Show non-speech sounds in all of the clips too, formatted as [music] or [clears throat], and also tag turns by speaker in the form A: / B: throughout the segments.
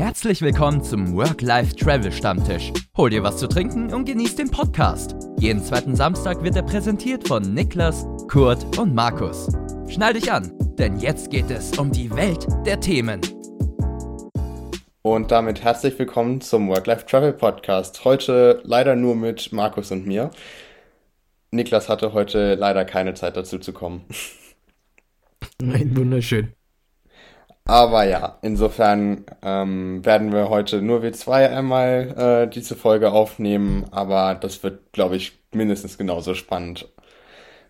A: Herzlich willkommen zum Work-Life-Travel-Stammtisch. Hol dir was zu trinken und genieß den Podcast. Jeden zweiten Samstag wird er präsentiert von Niklas, Kurt und Markus. Schnall dich an, denn jetzt geht es um die Welt der Themen.
B: Und damit herzlich willkommen zum Work-Life-Travel-Podcast. Heute leider nur mit Markus und mir. Niklas hatte heute leider keine Zeit dazu zu kommen. [laughs]
C: Nein, wunderschön.
B: Aber ja, insofern ähm, werden wir heute nur wir zwei einmal äh, diese Folge aufnehmen, aber das wird, glaube ich, mindestens genauso spannend.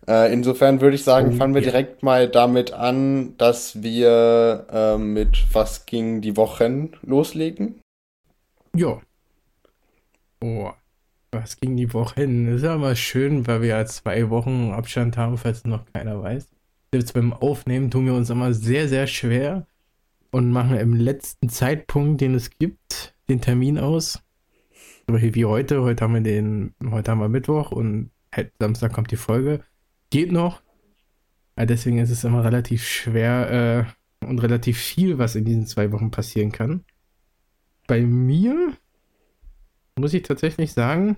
B: Äh, insofern würde ich sagen, oh, fangen wir direkt mal damit an, dass wir äh, mit Was ging die Wochen loslegen.
C: Ja. Oh, was ging die Wochen? Ist ja mal schön, weil wir ja zwei Wochen Abstand haben, falls noch keiner weiß. Selbst beim Aufnehmen tun wir uns immer sehr, sehr schwer und machen im letzten Zeitpunkt, den es gibt, den Termin aus. So wie heute. Heute haben wir den, heute haben wir Mittwoch und halt Samstag kommt die Folge. Geht noch. Deswegen ist es immer relativ schwer äh, und relativ viel, was in diesen zwei Wochen passieren kann. Bei mir muss ich tatsächlich sagen,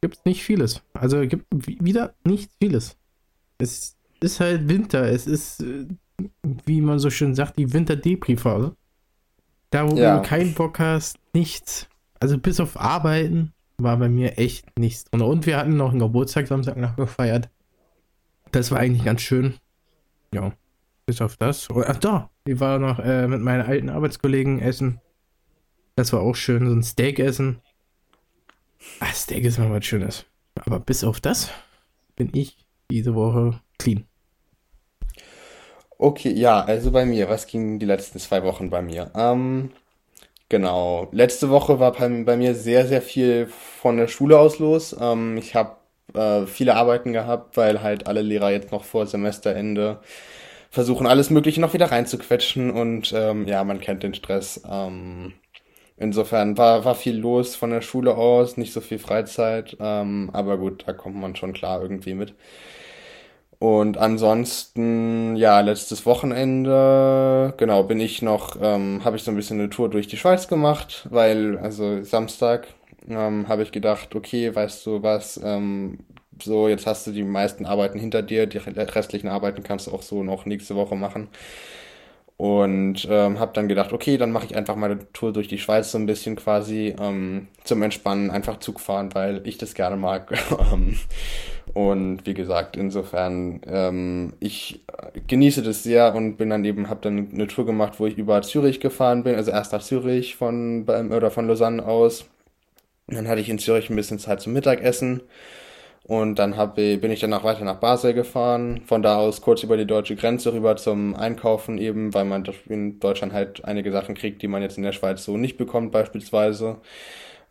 C: gibt es nicht vieles. Also gibt wieder nicht vieles. Es ist halt Winter. Es ist äh, wie man so schön sagt, die Winter-Depri-Phase. Da, wo ja. du keinen Bock hast, nichts. Also bis auf Arbeiten war bei mir echt nichts drin. Und wir hatten noch einen Geburtstag Samstag nachgefeiert. Das war eigentlich ganz schön. Ja, bis auf das. Oh, ach da, ich war noch äh, mit meinen alten Arbeitskollegen essen. Das war auch schön, so ein Steak essen. Ah, Steak ist mal was Schönes. Aber bis auf das bin ich diese Woche clean.
B: Okay, ja, also bei mir, was ging die letzten zwei Wochen bei mir? Ähm, genau, letzte Woche war bei, bei mir sehr, sehr viel von der Schule aus los. Ähm, ich habe äh, viele Arbeiten gehabt, weil halt alle Lehrer jetzt noch vor Semesterende versuchen, alles Mögliche noch wieder reinzuquetschen und ähm, ja, man kennt den Stress. Ähm, insofern war, war viel los von der Schule aus, nicht so viel Freizeit, ähm, aber gut, da kommt man schon klar irgendwie mit. Und ansonsten, ja, letztes Wochenende, genau, bin ich noch, ähm, habe ich so ein bisschen eine Tour durch die Schweiz gemacht, weil, also Samstag ähm, habe ich gedacht, okay, weißt du was, ähm, so, jetzt hast du die meisten Arbeiten hinter dir, die restlichen Arbeiten kannst du auch so noch nächste Woche machen. Und ähm, habe dann gedacht, okay, dann mache ich einfach mal eine Tour durch die Schweiz so ein bisschen quasi ähm, zum Entspannen, einfach Zug fahren, weil ich das gerne mag. [laughs] Ähm, und wie gesagt, insofern, ähm, ich genieße das sehr und bin dann eben, habe dann eine Tour gemacht, wo ich über Zürich gefahren bin, also erst nach Zürich von, oder von Lausanne aus. Dann hatte ich in Zürich ein bisschen Zeit zum Mittagessen. Und dann hab, bin ich danach weiter nach Basel gefahren, von da aus kurz über die deutsche Grenze rüber zum Einkaufen eben, weil man in Deutschland halt einige Sachen kriegt, die man jetzt in der Schweiz so nicht bekommt beispielsweise.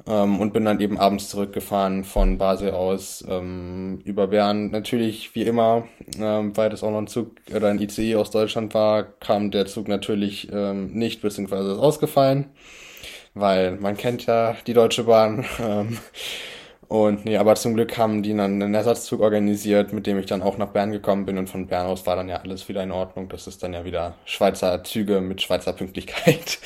B: Ähm, und bin dann eben abends zurückgefahren von Basel aus ähm, über Bern. Natürlich, wie immer, ähm, weil das auch noch ein Zug oder ein ICE aus Deutschland war, kam der Zug natürlich ähm, nicht, beziehungsweise ist ausgefallen, weil man kennt ja die Deutsche Bahn. [laughs] Ähm, und nee, aber zum Glück haben die dann einen Ersatzzug organisiert, mit dem ich dann auch nach Bern gekommen bin und von Bern aus war dann ja alles wieder in Ordnung. Das ist dann ja wieder Schweizer Züge mit Schweizer Pünktlichkeit.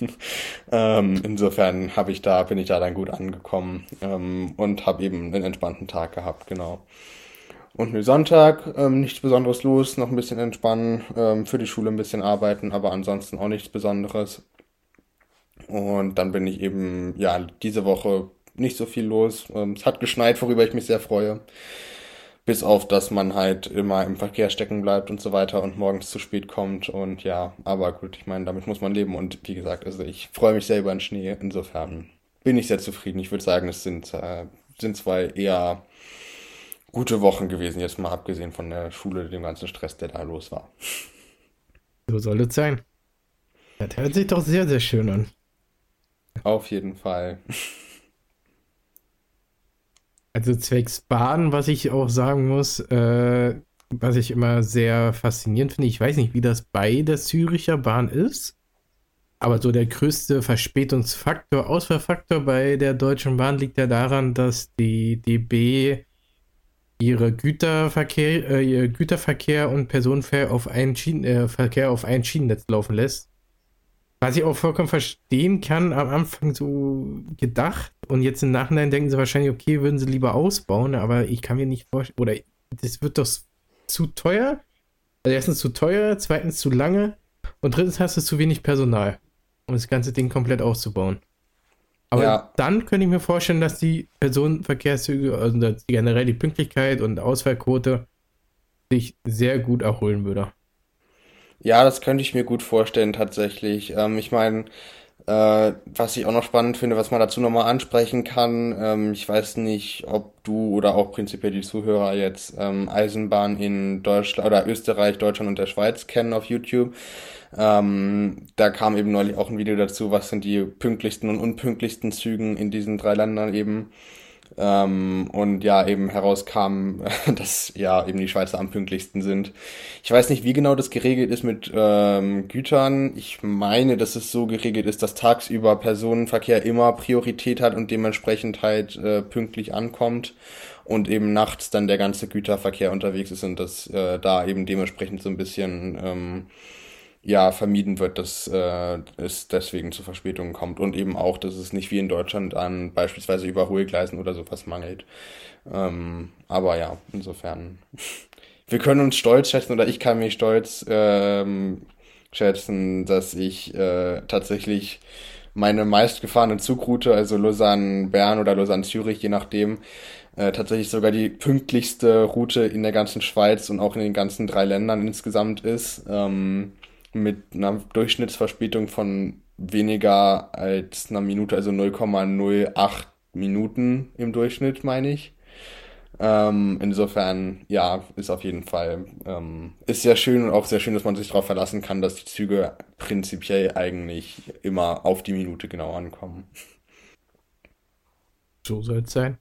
B: [laughs] ähm, insofern habe ich da, bin ich da dann gut angekommen ähm, und habe eben einen entspannten Tag gehabt, genau. Und ne Sonntag, ähm, nichts Besonderes los, noch ein bisschen entspannen, ähm, für die Schule ein bisschen arbeiten, aber ansonsten auch nichts Besonderes. Und dann bin ich eben, ja, diese Woche nicht so viel los. Ähm, es hat geschneit, worüber ich mich sehr freue. Bis auf, dass man halt immer im Verkehr stecken bleibt und so weiter und morgens zu spät kommt. Und ja, aber gut, ich meine, damit muss man leben. Und wie gesagt, also ich freue mich sehr über den Schnee. Insofern bin ich sehr zufrieden. Ich würde sagen, es sind, äh, sind zwei eher gute Wochen gewesen, jetzt mal abgesehen von der Schule, dem ganzen Stress, der da los war.
C: So soll es sein. Das hört sich doch sehr, sehr schön an.
B: Auf jeden Fall.
C: Also zwecks Bahn, was ich auch sagen muss, äh, was ich immer sehr faszinierend finde, ich weiß nicht, wie das bei der Züricher Bahn ist, aber so der größte Verspätungsfaktor, Ausfallfaktor bei der Deutschen Bahn liegt ja daran, dass die DB ihre Güterverkehr, äh, ihr Güterverkehr und Personenverkehr auf ein, Schienen, äh, auf ein Schienennetz laufen lässt Was ich auch vollkommen verstehen kann, am Anfang so gedacht und jetzt im Nachhinein denken sie wahrscheinlich, okay, würden sie lieber ausbauen, aber ich kann mir nicht vorstellen, oder das wird doch zu teuer. Also erstens zu teuer, zweitens zu lange und drittens hast du zu wenig Personal, um das ganze Ding komplett auszubauen. Aber ja. dann könnte ich mir vorstellen, dass die Personenverkehrszüge, also generell die Pünktlichkeit und Ausfallquote sich sehr gut erholen würde.
B: Ja, das könnte ich mir gut vorstellen, tatsächlich. Ähm, ich meine, äh, was ich auch noch spannend finde, was man dazu nochmal ansprechen kann, ähm, ich weiß nicht, ob du oder auch prinzipiell die Zuhörer jetzt ähm, Eisenbahn in Deutschland oder Österreich, Deutschland und der Schweiz kennen auf YouTube. Ähm, da kam eben neulich auch ein Video dazu, was sind die pünktlichsten und unpünktlichsten Zügen in diesen drei Ländern eben. Ähm, und ja, eben herauskam, [laughs] dass ja eben die Schweizer am pünktlichsten sind. Ich weiß nicht, wie genau das geregelt ist mit ähm, Gütern. Ich meine, dass es so geregelt ist, dass tagsüber Personenverkehr immer Priorität hat und dementsprechend halt äh, pünktlich ankommt und eben nachts dann der ganze Güterverkehr unterwegs ist und dass äh, da eben dementsprechend so ein bisschen ähm, ja vermieden wird, dass äh, es deswegen zu Verspätungen kommt und eben auch, dass es nicht wie in Deutschland an beispielsweise Überholgleisen oder sowas mangelt. Ähm, aber ja, insofern. [laughs] Wir können uns stolz schätzen oder ich kann mich stolz ähm, schätzen, dass ich äh, tatsächlich meine meistgefahrene Zugroute, also Lausanne-Bern oder Lausanne-Zürich, je nachdem, äh, tatsächlich sogar die pünktlichste Route in der ganzen Schweiz und auch in den ganzen drei Ländern insgesamt ist. Ähm, mit einer Durchschnittsverspätung von weniger als einer Minute, also 0,08 Minuten im Durchschnitt, meine ich. Ähm, insofern, ja, ist auf jeden Fall, ähm, ist sehr schön und auch sehr schön, dass man sich darauf verlassen kann, dass die Züge prinzipiell eigentlich immer auf die Minute genau ankommen.
C: So soll es sein.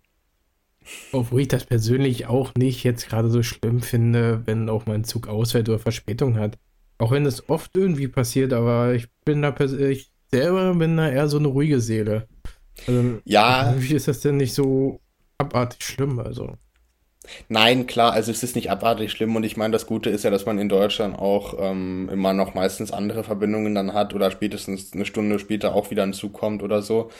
C: Obwohl ich das persönlich auch nicht jetzt gerade so schlimm finde, wenn auch mein Zug ausfällt oder Verspätung hat. Auch wenn es oft irgendwie passiert, aber ich bin da ich selber bin da eher so eine ruhige Seele. Also, ja. Wie ist das denn nicht so abartig schlimm? Also.
B: Nein, klar, also es ist nicht abartig schlimm und ich meine, das Gute ist ja, dass man in Deutschland auch ähm, immer noch meistens andere Verbindungen dann hat oder spätestens eine Stunde später auch wieder ein Zug kommt oder so.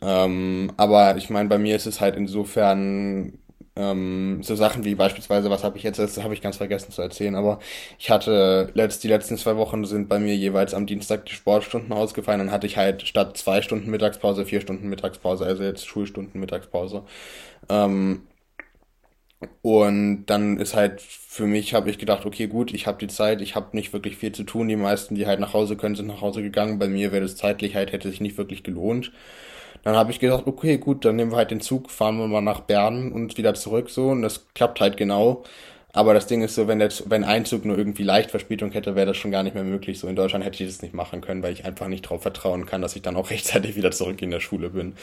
B: Ähm, aber ich meine, bei mir ist es halt insofern ähm, so Sachen wie beispielsweise, was habe ich jetzt, das habe ich ganz vergessen zu erzählen, aber ich hatte letzt, die letzten zwei Wochen sind bei mir jeweils am Dienstag die Sportstunden ausgefallen, dann hatte ich halt statt zwei Stunden Mittagspause vier Stunden Mittagspause, also jetzt Schulstunden Mittagspause. Ähm, und dann ist halt für mich, habe ich gedacht, okay, gut, ich habe die Zeit, ich habe nicht wirklich viel zu tun. Die meisten, die halt nach Hause können, sind nach Hause gegangen. Bei mir wäre das zeitlich halt, hätte sich nicht wirklich gelohnt. Dann habe ich gedacht, okay, gut, dann nehmen wir halt den Zug, fahren wir mal nach Bern und wieder zurück so und das klappt halt genau. Aber das Ding ist so, wenn, der, wenn ein Zug nur irgendwie leicht Verspätung hätte, wäre das schon gar nicht mehr möglich. So in Deutschland hätte ich das nicht machen können, weil ich einfach nicht darauf vertrauen kann, dass ich dann auch [laughs] rechtzeitig wieder zurück in der Schule bin.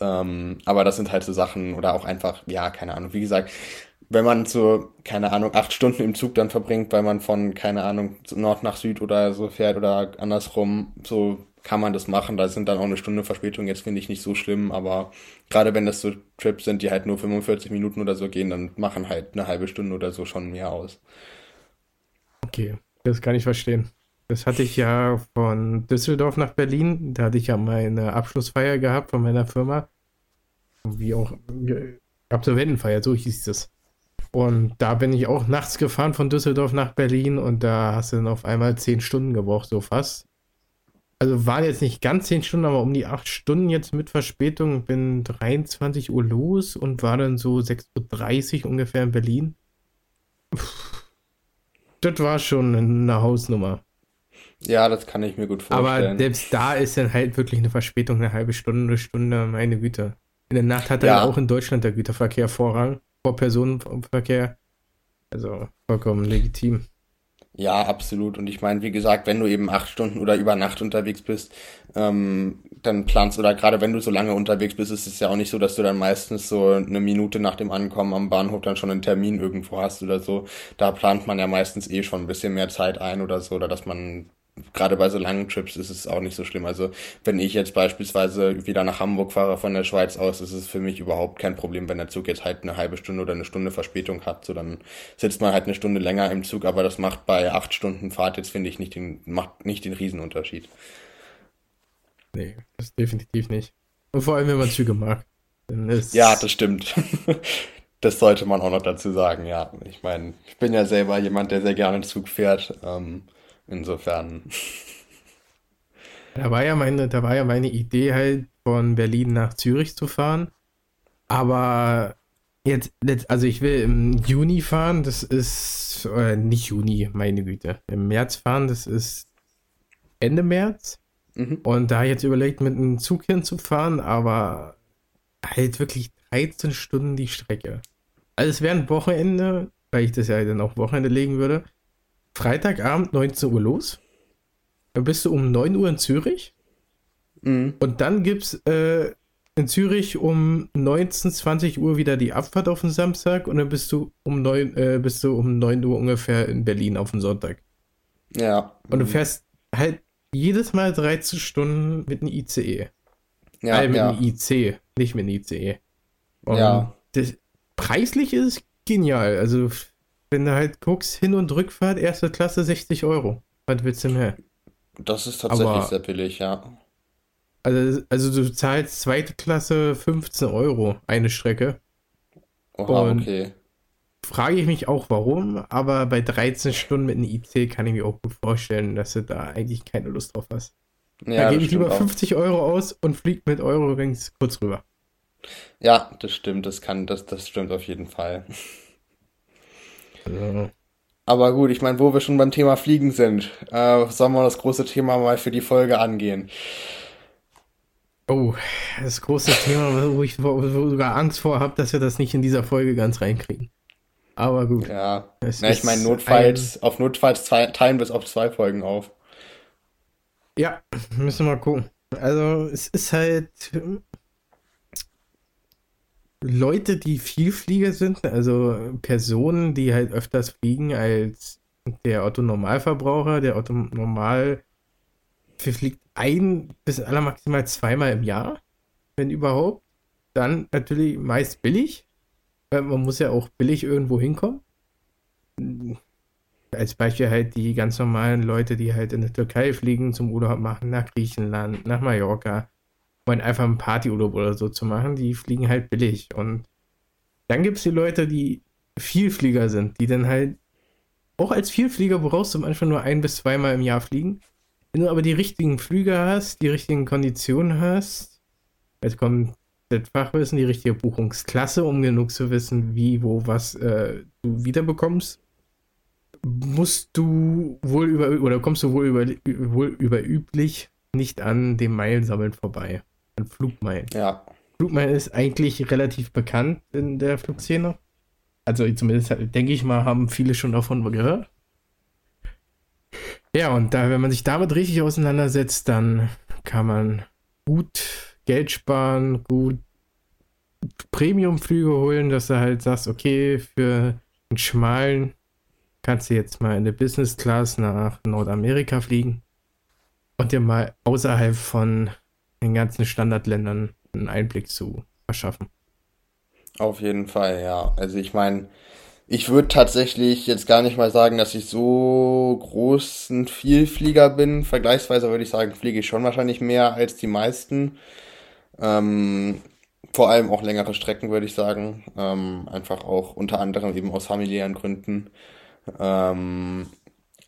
B: Ähm, aber das sind halt so Sachen oder auch einfach, ja, keine Ahnung. Wie gesagt, wenn man so, keine Ahnung, acht Stunden im Zug dann verbringt, weil man von, keine Ahnung, Nord nach Süd oder so fährt oder andersrum, so kann man das machen. Da sind dann auch eine Stunde Verspätung jetzt, finde ich nicht so schlimm, aber gerade wenn das so Trips sind, die halt nur 45 Minuten oder so gehen, dann machen halt eine halbe Stunde oder so schon mehr aus.
C: Okay, das kann ich verstehen. Das hatte ich ja von Düsseldorf nach Berlin. Da hatte ich ja meine Abschlussfeier gehabt von meiner Firma. Wie auch Absolventenfeier, so hieß es. Und da bin ich auch nachts gefahren von Düsseldorf nach Berlin und da hast du dann auf einmal zehn Stunden gebraucht, so fast also waren jetzt nicht ganz 10 Stunden, aber um die 8 Stunden jetzt mit Verspätung. Bin 23 Uhr los und war dann so 6.30 Uhr ungefähr in Berlin. Das war schon eine Hausnummer.
B: Ja, das kann ich mir gut vorstellen.
C: Aber selbst da ist dann halt wirklich eine Verspätung, eine halbe Stunde, eine Stunde, meine Güte. In der Nacht hat dann ja. auch in Deutschland der Güterverkehr Vorrang vor Personenverkehr. Also vollkommen legitim.
B: Ja, absolut. Und ich meine, wie gesagt, wenn du eben acht Stunden oder über Nacht unterwegs bist, ähm, dann planst oder gerade wenn du so lange unterwegs bist, ist es ja auch nicht so, dass du dann meistens so eine Minute nach dem Ankommen am Bahnhof dann schon einen Termin irgendwo hast oder so. Da plant man ja meistens eh schon ein bisschen mehr Zeit ein oder so, oder dass man gerade bei so langen Trips ist es auch nicht so schlimm. Also wenn ich jetzt beispielsweise wieder nach Hamburg fahre von der Schweiz aus, ist es für mich überhaupt kein Problem, wenn der Zug jetzt halt eine halbe Stunde oder eine Stunde Verspätung hat. So dann sitzt man halt eine Stunde länger im Zug, aber das macht bei acht Stunden Fahrt jetzt finde ich nicht den macht nicht den Riesenunterschied.
C: Nee, das definitiv nicht. Und vor allem, wenn man Züge mag.
B: ja, das stimmt. [laughs] das sollte man auch noch dazu sagen, ja. Ich meine, ich bin ja selber jemand, der sehr gerne Zug fährt. Ähm, insofern.
C: Da war ja meine, da war ja meine Idee halt, von Berlin nach Zürich zu fahren. Aber jetzt, also ich will im Juni fahren, das ist, äh, nicht Juni, meine Güte. Im März fahren, das ist Ende März. Mhm. Und da jetzt überlegt, mit einem Zug hinzufahren, aber halt wirklich 13 Stunden die Strecke. Also es wäre ein Wochenende, weil ich das ja dann auch Wochenende legen würde. Freitagabend 19 Uhr los. Dann bist du um 9 Uhr in Zürich. Mhm. Und dann gibt es äh, in Zürich um 19, 20 Uhr wieder die Abfahrt auf den Samstag und dann bist du um 9, äh, bist du um 9 Uhr ungefähr in Berlin auf den Sonntag.
B: Ja.
C: Und du fährst halt jedes Mal 13 Stunden mit einem ICE. Ja, äh, mit ja. einem IC, nicht mit einem ICE. Und ja. Das, preislich ist es genial. Also, wenn du halt guckst, Hin- und Rückfahrt, erste Klasse 60 Euro. Was willst du mehr?
B: Das ist tatsächlich Aber, sehr billig, ja.
C: Also, also du zahlst zweite Klasse 15 Euro eine Strecke.
B: Oha, und okay.
C: Frage ich mich auch warum, aber bei 13 Stunden mit einem IC kann ich mir auch gut vorstellen, dass du da eigentlich keine Lust drauf hast. Ja, da gebe ich lieber 50 auch. Euro aus und fliege mit Eurowings kurz rüber.
B: Ja, das stimmt, das kann, das, das stimmt auf jeden Fall. Aber gut, ich meine, wo wir schon beim Thema Fliegen sind, äh, sollen wir das große Thema mal für die Folge angehen.
C: Oh, das große Thema, wo ich wo, wo sogar Angst vor habe, dass wir das nicht in dieser Folge ganz reinkriegen. Aber gut.
B: Ja, Na, ich meine, notfalls, ein... auf notfalls zwei, teilen wir es auf zwei Folgen auf.
C: Ja, müssen wir mal gucken. Also, es ist halt Leute, die Vielflieger sind, also Personen, die halt öfters fliegen als der Otto Normalverbraucher, der Otto Normal fliegt ein bis aller maximal zweimal im Jahr, wenn überhaupt. Dann natürlich meist billig. Man muss ja auch billig irgendwo hinkommen. Als Beispiel halt die ganz normalen Leute, die halt in der Türkei fliegen, zum Urlaub machen, nach Griechenland, nach Mallorca wollen einfach einen Partyurlaub oder so zu machen, die fliegen halt billig. Und dann gibt es die Leute, die Vielflieger sind, die dann halt auch als Vielflieger brauchst du manchmal nur ein bis zweimal im Jahr fliegen. Wenn du aber die richtigen Flüge hast, die richtigen Konditionen hast, jetzt kommt das Fachwissen, die richtige Buchungsklasse, um genug zu wissen, wie, wo, was äh, du wiederbekommst, musst du wohl über oder kommst du wohl über wohl überüblich nicht an dem Meilensammeln vorbei an Flugmeilen.
B: Ja.
C: Flugmeilen ist eigentlich relativ bekannt in der Flugszene. Also zumindest denke ich mal, haben viele schon davon gehört. Ja, und da, wenn man sich damit richtig auseinandersetzt, dann kann man gut Geld sparen, gut Premium-Flüge holen, dass du halt sagst, okay, für einen schmalen kannst du jetzt mal in der Business Class nach Nordamerika fliegen und dir mal außerhalb von den ganzen Standardländern einen Einblick zu verschaffen.
B: Auf jeden Fall, ja. Also ich meine, ich würde tatsächlich jetzt gar nicht mal sagen, dass ich so großen Vielflieger bin. Vergleichsweise würde ich sagen, fliege ich schon wahrscheinlich mehr als die meisten. Ähm, vor allem auch längere Strecken, würde ich sagen. Ähm, einfach auch unter anderem eben aus familiären Gründen. Ähm,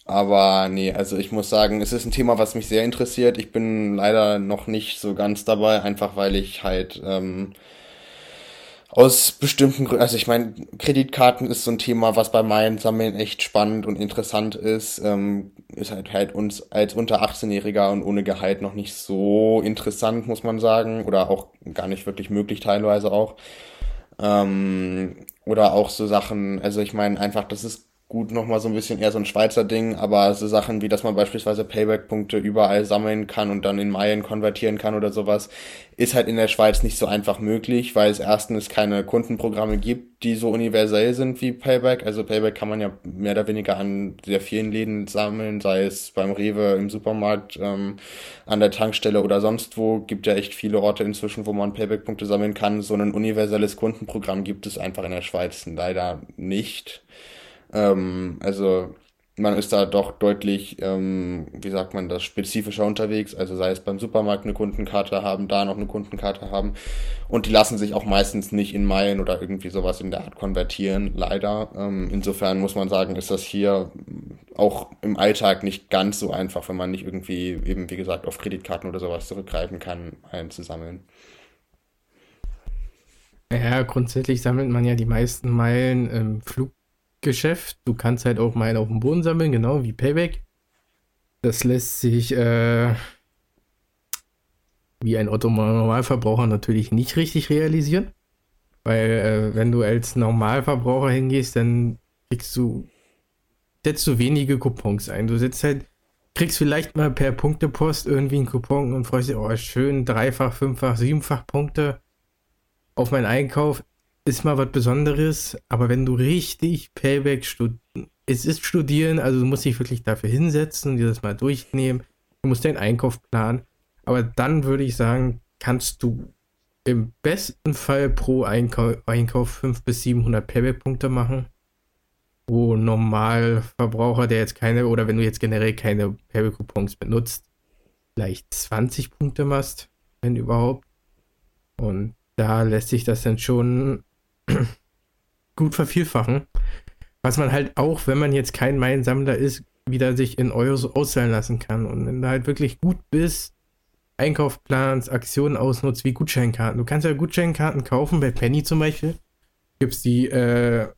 B: aber nee, also ich muss sagen, es ist ein Thema, was mich sehr interessiert. Ich bin leider noch nicht so ganz dabei, einfach weil ich halt ähm, aus bestimmten Gründen, also ich meine, Kreditkarten ist so ein Thema, was bei meinen Sammeln echt spannend und interessant ist. Ähm, ist halt halt uns als unter 18-Jähriger und ohne Gehalt noch nicht so interessant, muss man sagen. Oder auch gar nicht wirklich möglich teilweise auch. Ähm, oder auch so Sachen, also ich meine einfach, das ist gut nochmal so ein bisschen eher so ein Schweizer Ding, aber so Sachen wie, dass man beispielsweise Payback-Punkte überall sammeln kann und dann in Meilen konvertieren kann oder sowas, ist halt in der Schweiz nicht so einfach möglich, weil es erstens keine Kundenprogramme gibt, die so universell sind wie Payback. Also Payback kann man ja mehr oder weniger an sehr vielen Läden sammeln, sei es beim Rewe, im Supermarkt, ähm, an der Tankstelle oder sonst wo. Gibt ja echt viele Orte inzwischen, wo man Payback-Punkte sammeln kann. So ein universelles Kundenprogramm gibt es einfach in der Schweiz leider nicht. Ähm, also man ist da doch deutlich, ähm, wie sagt man das, spezifischer unterwegs. Also sei es beim Supermarkt eine Kundenkarte haben, da noch eine Kundenkarte haben. Und die lassen sich auch meistens nicht in Meilen oder irgendwie sowas in der Art konvertieren, leider. Ähm, insofern muss man sagen, ist das hier auch im Alltag nicht ganz so einfach, wenn man nicht irgendwie eben, wie gesagt, auf Kreditkarten oder sowas zurückgreifen kann, Meilen zu sammeln.
C: Ja, grundsätzlich sammelt man ja die meisten Meilen im Flug Geschäft. Du kannst halt auch Meilen auf dem Boden sammeln, genau wie Payback. Das lässt sich äh, wie ein Otto-Normalverbraucher natürlich nicht richtig realisieren. Weil äh, wenn du als Normalverbraucher hingehst, dann kriegst du, setzt du wenige Coupons ein. Du setzt halt, kriegst vielleicht mal per Punktepost irgendwie einen Coupon und freust dich, oh schön, dreifach, fünffach, siebenfach Punkte auf meinen Einkauf ist mal was Besonderes, aber wenn du richtig Payback studierst, es ist studieren, also du musst dich wirklich dafür hinsetzen und dir das mal durchnehmen. Du musst deinen Einkauf planen. Aber dann würde ich sagen, kannst du im besten Fall pro Einkau Einkauf 500 bis 700 Payback-Punkte machen. Wo Normalverbraucher, der jetzt keine, oder wenn du jetzt generell keine Payback-Coupons benutzt, vielleicht 20 Punkte machst, wenn überhaupt. Und da lässt sich das dann schon [clears throat] gut vervielfachen. Was man halt auch, wenn man jetzt kein Meilensammler ist, wieder sich in Euros auszahlen lassen kann. Und wenn du halt wirklich gut bist, Einkauf planst, Aktionen ausnutzt, wie Gutscheinkarten. Du kannst ja Gutscheinkarten kaufen, bei Penny zum Beispiel. Gibt's die, äh,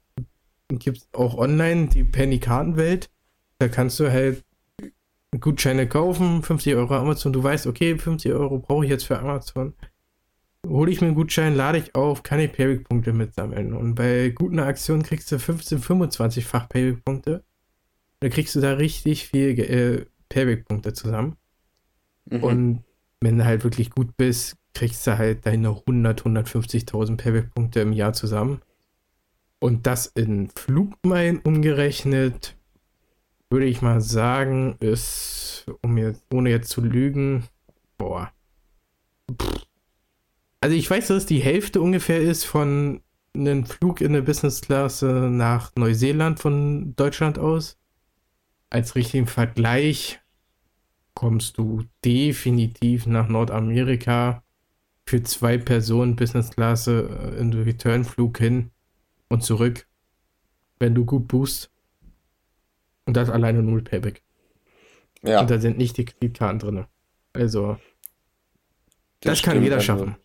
C: gibt's auch online, die Penny-Kartenwelt. Da kannst du halt Gutscheine kaufen, 50 Euro Amazon. Du weißt, okay, 50 Euro brauche ich jetzt für Amazon hole ich mir einen Gutschein, lade ich auf, kann ich Payback-Punkte mitsammeln. Und bei guten Aktionen kriegst du 15, 25-fach Payback-Punkte. Da kriegst du da richtig viel äh, Payback-Punkte zusammen. Mhm. Und wenn du halt wirklich gut bist, kriegst du halt deine 100, 150.000 Payback-Punkte im Jahr zusammen. Und das in Flugmeilen umgerechnet, würde ich mal sagen, ist, um jetzt, ohne jetzt zu lügen, boah, pff, also ich weiß, dass es die Hälfte ungefähr ist von einem Flug in der Business-Klasse nach Neuseeland von Deutschland aus. Als richtigen Vergleich kommst du definitiv nach Nordamerika für zwei Personen Business-Klasse äh, in Return-Flug hin und zurück, wenn du gut boost. Und das alleine null Payback. Ja. Und da sind nicht die Kreditkarten drin. Also, das, das kann jeder also schaffen.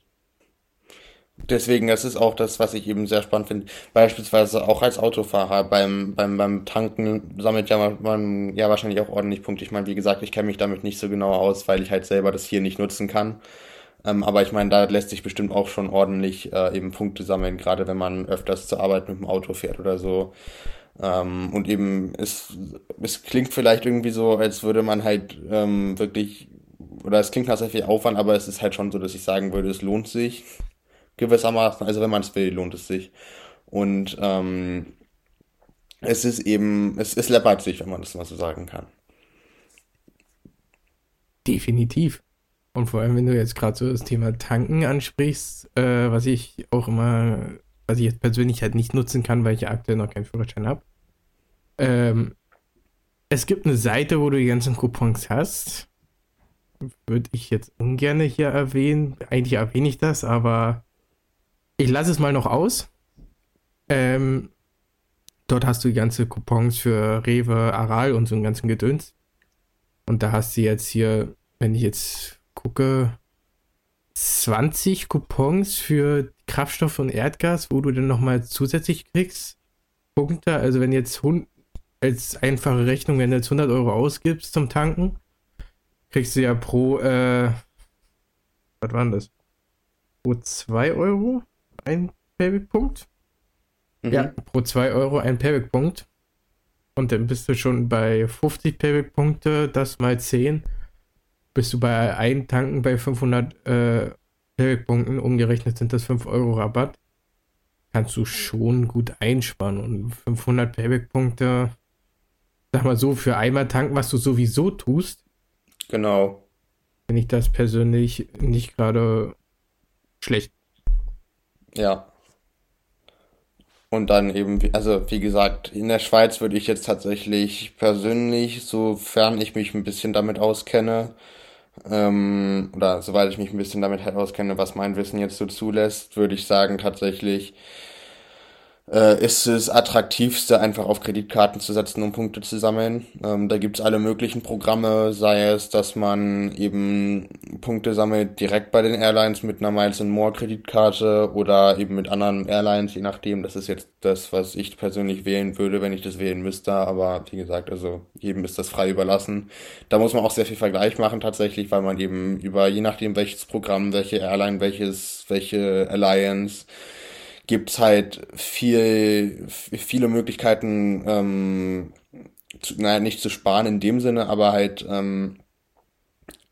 B: Deswegen, das ist auch das, was ich eben sehr spannend finde. Beispielsweise auch als Autofahrer beim, beim, beim Tanken sammelt ja man ja wahrscheinlich auch ordentlich Punkte. Ich meine, wie gesagt, ich kenne mich damit nicht so genau aus, weil ich halt selber das hier nicht nutzen kann. Ähm, aber ich meine, da lässt sich bestimmt auch schon ordentlich äh, eben Punkte sammeln, gerade wenn man öfters zur Arbeit mit dem Auto fährt oder so. Ähm, und eben, es, es klingt vielleicht irgendwie so, als würde man halt ähm, wirklich, oder es klingt nach sehr viel Aufwand, aber es ist halt schon so, dass ich sagen würde, es lohnt sich gewissermaßen. Also wenn man es will, lohnt es sich. Und ähm, es ist eben, es, es läppert sich, wenn man das mal so sagen kann.
C: Definitiv. Und vor allem, wenn du jetzt gerade so das Thema Tanken ansprichst, äh, was ich auch immer, was ich jetzt persönlich halt nicht nutzen kann, weil ich ja aktuell noch keinen Führerschein habe. Ähm, es gibt eine Seite, wo du die ganzen Coupons hast. Würde ich jetzt ungern hier erwähnen. Eigentlich erwähne ich das, aber ich lasse es mal noch aus. Ähm, dort hast du die ganze Coupons für Rewe, Aral und so einen ganzen Gedöns. Und da hast du jetzt hier, wenn ich jetzt gucke, 20 Coupons für Kraftstoff und Erdgas, wo du dann nochmal zusätzlich kriegst. Punkte. Also wenn jetzt als einfache Rechnung, wenn du jetzt 100 Euro ausgibst zum Tanken, kriegst du ja pro, äh, was war denn das? Pro 2 Euro? Ein Payback-Punkt. Mhm. Ja, pro 2 Euro ein Payback-Punkt. Und dann bist du schon bei 50 Payback-Punkte, das mal 10. Bist du bei ein Tanken bei 500 äh, Payback-Punkten, umgerechnet sind das 5 Euro Rabatt. Kannst du schon gut einsparen. Und 500 Payback-Punkte, sag mal so, für einmal tanken, was du sowieso tust.
B: Genau.
C: Finde ich das persönlich nicht gerade schlecht.
B: Ja. Und dann eben, also wie gesagt, in der Schweiz würde ich jetzt tatsächlich persönlich, sofern ich mich ein bisschen damit auskenne, ähm, oder soweit ich mich ein bisschen damit halt auskenne, was mein Wissen jetzt so zulässt, würde ich sagen, tatsächlich äh, ist es attraktivste, einfach auf Kreditkarten zu setzen, um Punkte zu sammeln. Ähm, da gibt's alle möglichen Programme, sei es, dass man eben Punkte sammelt direkt bei den Airlines mit einer Miles More Kreditkarte oder eben mit anderen Airlines, je nachdem. Das ist jetzt das, was ich persönlich wählen würde, wenn ich das wählen müsste. Aber wie gesagt, also jedem ist das frei überlassen. Da muss man auch sehr viel Vergleich machen tatsächlich, weil man eben über, je nachdem welches Programm, welche Airline, welches, welche Alliance, gibt's halt viel, viele Möglichkeiten, ähm, zu, naja, nicht zu sparen in dem Sinne, aber halt ähm,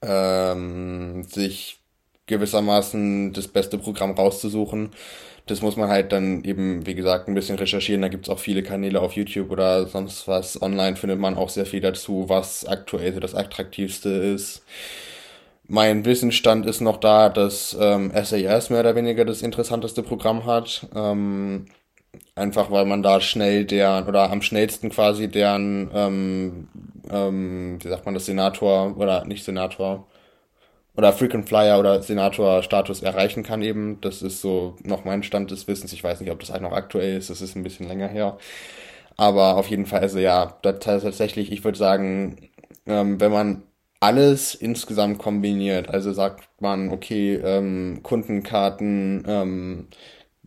B: ähm, sich gewissermaßen das beste Programm rauszusuchen. Das muss man halt dann eben, wie gesagt, ein bisschen recherchieren. Da gibt's auch viele Kanäle auf YouTube oder sonst was. Online findet man auch sehr viel dazu, was aktuell so das Attraktivste ist. Mein Wissensstand ist noch da, dass ähm, SAS mehr oder weniger das interessanteste Programm hat. Ähm, einfach weil man da schnell deren, oder am schnellsten quasi deren, ähm, ähm, wie sagt man das, Senator oder nicht Senator, oder Frequent Flyer oder Senator-Status erreichen kann eben. Das ist so noch mein Stand des Wissens. Ich weiß nicht, ob das halt noch aktuell ist. Das ist ein bisschen länger her. Aber auf jeden Fall, also ja, tatsächlich, ich würde sagen, ähm, wenn man alles insgesamt kombiniert. Also sagt man, okay, ähm, Kundenkarten, ähm,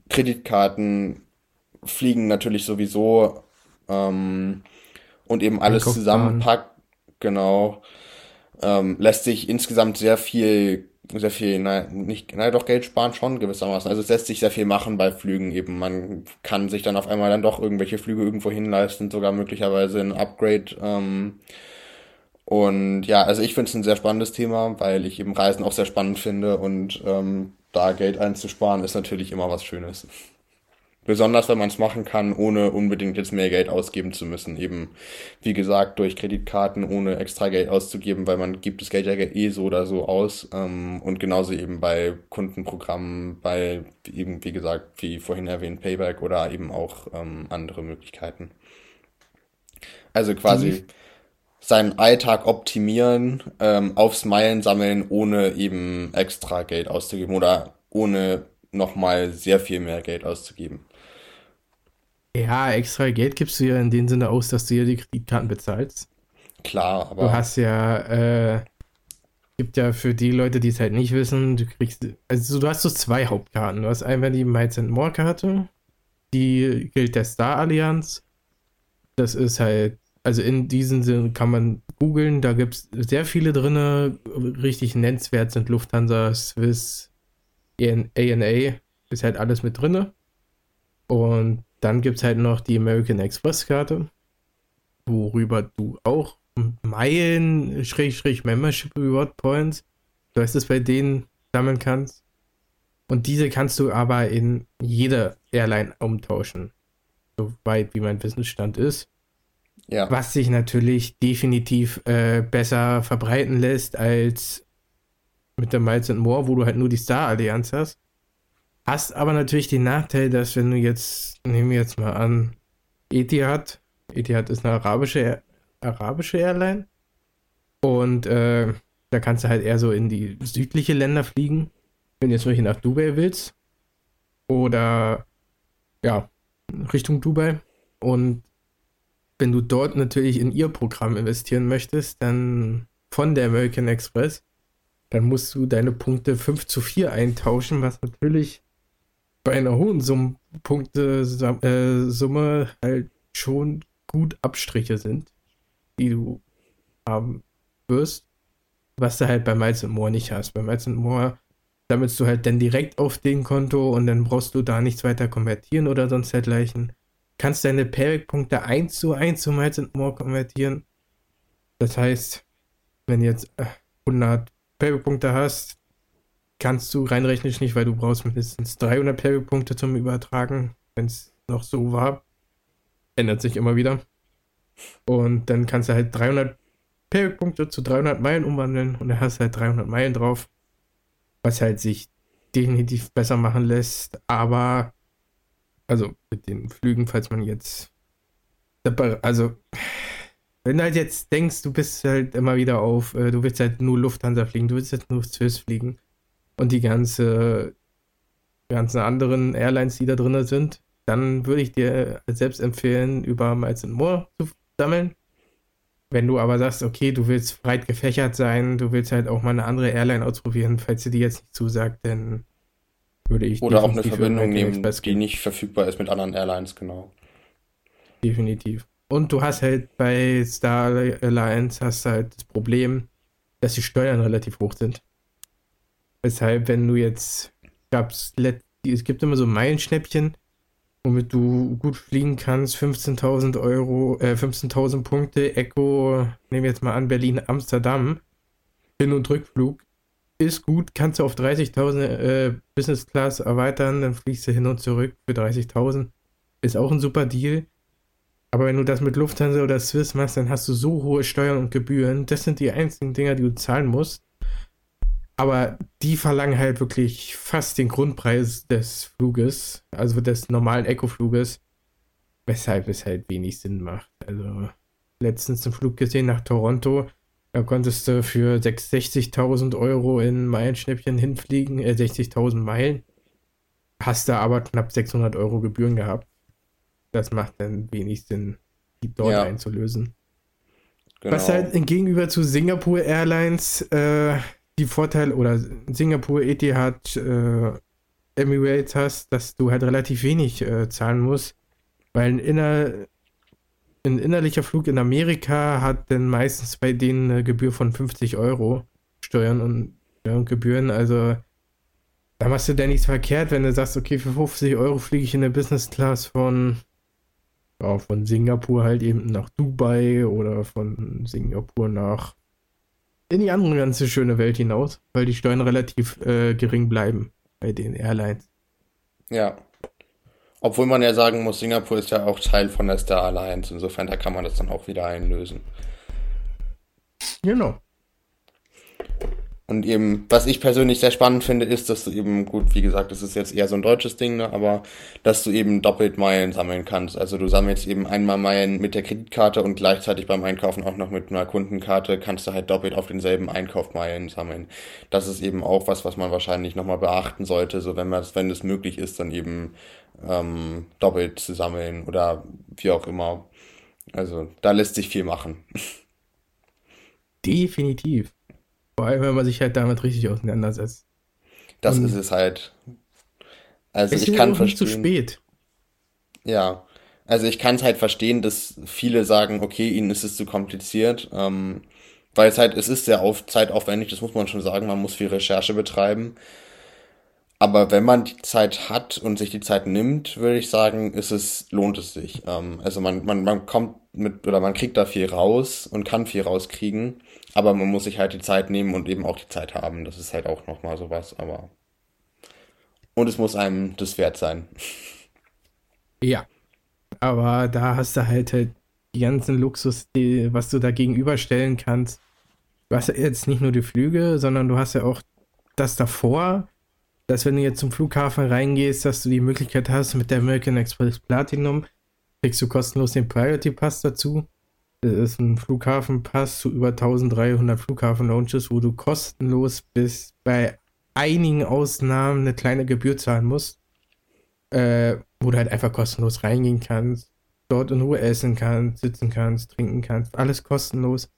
B: Kreditkarten fliegen natürlich sowieso ähm, und eben alles zusammenpackt, genau, ähm, lässt sich insgesamt sehr viel, sehr viel, nein, nicht, nein, doch Geld sparen schon gewissermaßen. Also es lässt sich sehr viel machen bei Flügen eben. Man kann sich dann auf einmal dann doch irgendwelche Flüge irgendwo hinleisten, sogar möglicherweise ein Upgrade ähm, und ja, also ich finde es ein sehr spannendes Thema, weil ich eben Reisen auch sehr spannend finde und ähm, da Geld einzusparen ist natürlich immer was Schönes. Besonders wenn man es machen kann, ohne unbedingt jetzt mehr Geld ausgeben zu müssen. Eben, wie gesagt, durch Kreditkarten, ohne extra Geld auszugeben, weil man gibt das Geld ja eh so oder so aus. Ähm, und genauso eben bei Kundenprogrammen, bei eben, wie gesagt, wie vorhin erwähnt, Payback oder eben auch ähm, andere Möglichkeiten. Also quasi. Die seinen Alltag optimieren, ähm, aufs Meilen sammeln, ohne eben extra Geld auszugeben oder ohne nochmal sehr viel mehr Geld auszugeben.
C: Ja, extra Geld gibst du ja in dem Sinne aus, dass du ja die Kreditkarten bezahlst.
B: Klar,
C: aber. Du hast ja, äh, gibt ja für die Leute, die es halt nicht wissen, du kriegst, also du hast so zwei Hauptkarten. Du hast einmal die Miles More Karte, die gilt der Star Allianz. Das ist halt also in diesem Sinne kann man googeln, da gibt es sehr viele drin. Richtig nennenswert sind Lufthansa, Swiss, ANA, ist halt alles mit drin. Und dann gibt es halt noch die American Express Karte, worüber du auch Meilen, Schräg, Membership Reward Points, du weißt es bei denen sammeln kannst. Und diese kannst du aber in jeder Airline umtauschen. Soweit wie mein Wissensstand ist. Ja. Was sich natürlich definitiv äh, besser verbreiten lässt als mit der Miles More, wo du halt nur die Star-Allianz hast. Hast aber natürlich den Nachteil, dass wenn du jetzt, nehmen wir jetzt mal an, Etihad, Etihad ist eine arabische, arabische Airline und äh, da kannst du halt eher so in die südliche Länder fliegen, wenn du jetzt welche nach Dubai willst oder ja, Richtung Dubai und wenn du dort natürlich in ihr Programm investieren möchtest, dann von der American Express, dann musst du deine Punkte 5 zu 4 eintauschen, was natürlich bei einer hohen Summe, Punkte, äh, Summe halt schon gut Abstriche sind, die du haben wirst, was du halt bei Miles More nicht hast. Bei Miles More sammelst du halt dann direkt auf den Konto und dann brauchst du da nichts weiter konvertieren oder sonst dergleichen kannst deine Payback-Punkte 1 zu 1 zu Miles and More konvertieren. Das heißt, wenn du jetzt 100 äh, Payback-Punkte hast, kannst du rein rechnerisch nicht, weil du brauchst mindestens 300 Payback-Punkte zum Übertragen, wenn es noch so war. Ändert sich immer wieder. Und dann kannst du halt 300 Payback-Punkte zu 300 Meilen umwandeln und dann hast du halt 300 Meilen drauf, was halt sich definitiv besser machen lässt, aber Also mit den Flügen, falls man jetzt. Also, wenn du halt jetzt denkst, du bist halt immer wieder auf, äh, du willst halt nur Lufthansa fliegen, du willst jetzt nur Swiss fliegen und die ganze, ganzen anderen Airlines, die da drin sind, dann würde ich dir selbst empfehlen, über Miles More zu sammeln. Wenn du aber sagst, okay, du willst breit gefächert sein, du willst halt auch mal eine andere Airline ausprobieren, falls dir jetzt nicht zusagt, dann würde ich.
B: Oder auch eine Verbindung nehmen, die nicht verfügbar ist mit anderen Airlines, genau.
C: Definitiv. Und du hast halt bei Star Alliance hast halt das Problem, dass die Steuern relativ hoch sind. Weshalb, wenn du jetzt, gab's, es gibt immer so Meilenschnäppchen, womit du gut fliegen kannst, 15.000 Euro, äh, 15.000 Punkte, Echo, nehmen wir jetzt mal an, Berlin, Amsterdam, Hin- und Rückflug, ist gut, kannst du auf 30.000 äh, Business Class erweitern, dann fliegst du hin und zurück für 30.000. Ist auch ein super Deal. Aber wenn du das mit Lufthansa oder Swiss machst, dann hast du so hohe Steuern und Gebühren. Das sind die einzigen Dinger, die du zahlen musst. Aber die verlangen halt wirklich fast den Grundpreis des Fluges, also des normalen Eco-Fluges, weshalb es halt wenig Sinn macht. Also letztens einen Flug gesehen nach Toronto, da konntest du für 60.000 Euro in Meilenschnäppchen hinfliegen, äh 60.000 Meilen, hast da aber knapp 600 Euro Gebühren gehabt. Das macht dann wenig Sinn, die dort ja. einzulösen. Genau. Was halt gegenüber zu Singapore Airlines äh, die Vorteile oder Singapur, Etihad, äh, Emirates hast, dass du halt relativ wenig äh, zahlen musst, weil ein, inner, ein innerlicher Flug in Amerika hat dann meistens bei denen eine Gebühr von 50 Euro Steuern und, ja, Gebühren, also da machst du denn nichts verkehrt, wenn du sagst, okay, für 50 Euro fliege ich in der Business Class von, ja, von Singapur halt eben nach Dubai oder von Singapur nach in die andere ganze schöne Welt hinaus, weil die Steuern relativ äh, gering bleiben bei den Airlines.
B: Ja. Obwohl man ja sagen muss, Singapur ist ja auch Teil von der Star Alliance. Insofern, da kann man das dann auch wieder einlösen.
C: Genau.
B: Und eben, was ich persönlich sehr spannend finde, ist, dass du eben, gut, wie gesagt, das ist jetzt eher so ein deutsches Ding, ne, aber dass du eben doppelt Meilen sammeln kannst. Also du sammelst eben einmal Meilen mit der Kreditkarte und gleichzeitig beim Einkaufen auch noch mit einer Kundenkarte kannst du halt doppelt auf denselben Einkauf Meilen sammeln. Das ist eben auch was, was man wahrscheinlich nochmal beachten sollte, so wenn man wenn es möglich ist, dann eben ähm, doppelt zu sammeln oder wie auch immer. Also da lässt sich viel machen.
C: Definitiv. Vor allem, wenn man sich halt damit richtig auseinandersetzt.
B: Das Und ist es halt. Also ich kann verstehen.
C: Zu spät.
B: Ja. Also ich kann es halt verstehen, dass viele sagen, okay, ihnen ist es zu kompliziert. Ähm, weil es halt, es ist sehr auf, zeitaufwendig, das muss man schon sagen, man muss viel Recherche betreiben. Aber wenn man die Zeit hat und sich die Zeit nimmt, würde ich sagen, ist es, lohnt es sich. Ähm, also man, man, man kommt mit, oder man kriegt da viel raus und kann viel rauskriegen. Aber man muss sich halt die Zeit nehmen und eben auch die Zeit haben. Das ist halt auch nochmal sowas, aber. Und es muss einem das wert sein.
C: Ja. Aber da hast du halt, halt die ganzen Luxus, die, was du da gegenüberstellen kannst. Du hast ja jetzt nicht nur die Flüge, sondern du hast ja auch das davor, dass wenn du jetzt zum Flughafen reingehst, dass du die Möglichkeit hast, mit der American Express Platinum kriegst du kostenlos den Priority Pass dazu. Das ist ein Flughafenpass zu über 1300 Flughafen-Launches, wo du kostenlos bis bei einigen Ausnahmen eine kleine Gebühr zahlen musst. Äh, wo du halt einfach kostenlos reingehen kannst, dort in Ruhe essen kannst, sitzen kannst, trinken kannst, alles kostenlos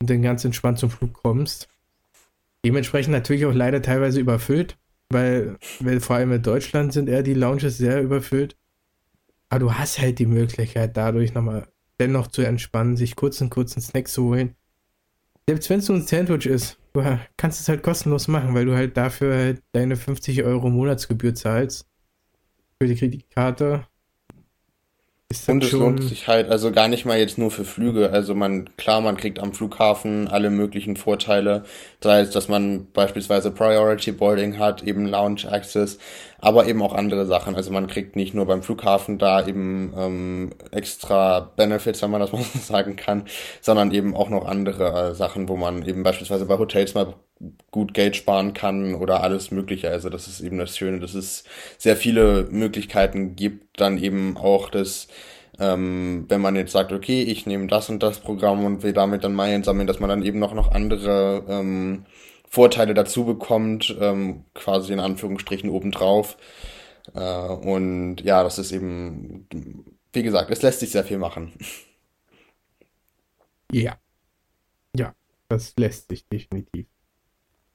C: und dann ganz entspannt zum Flug kommst. Dementsprechend natürlich auch leider teilweise überfüllt, weil, weil vor allem in Deutschland sind eher die Lounges sehr überfüllt. Aber du hast halt die Möglichkeit, dadurch nochmal dennoch zu entspannen, sich kurz einen kurzen Snack zu holen. Selbst wenn es nur ein Sandwich ist, du kannst es halt kostenlos machen, weil du halt dafür halt deine 50 Euro Monatsgebühr zahlst für die Kreditkarte
B: und es lohnt sich halt also gar nicht mal jetzt nur für Flüge. Also man, klar, man kriegt am Flughafen alle möglichen Vorteile. Sei es, dass man beispielsweise Priority Boarding hat, eben Lounge Access, aber eben auch andere Sachen. Also man kriegt nicht nur beim Flughafen da eben ähm, extra Benefits, wenn man das [laughs] mal so sagen kann, sondern eben auch noch andere äh, Sachen, wo man eben beispielsweise bei Hotels mal gut Geld sparen kann oder alles Mögliche. Also das ist eben das Schöne, dass es sehr viele Möglichkeiten gibt, dann eben auch das, ähm, wenn man jetzt sagt, okay, ich nehme das und das Programm und will damit dann Meilen sammeln, dass man dann eben noch, noch andere ähm, Vorteile dazu bekommt, ähm, quasi in Anführungsstrichen obendrauf. Äh, und ja, das ist eben, wie gesagt, es lässt sich sehr viel machen.
C: Ja. Ja, das lässt sich definitiv.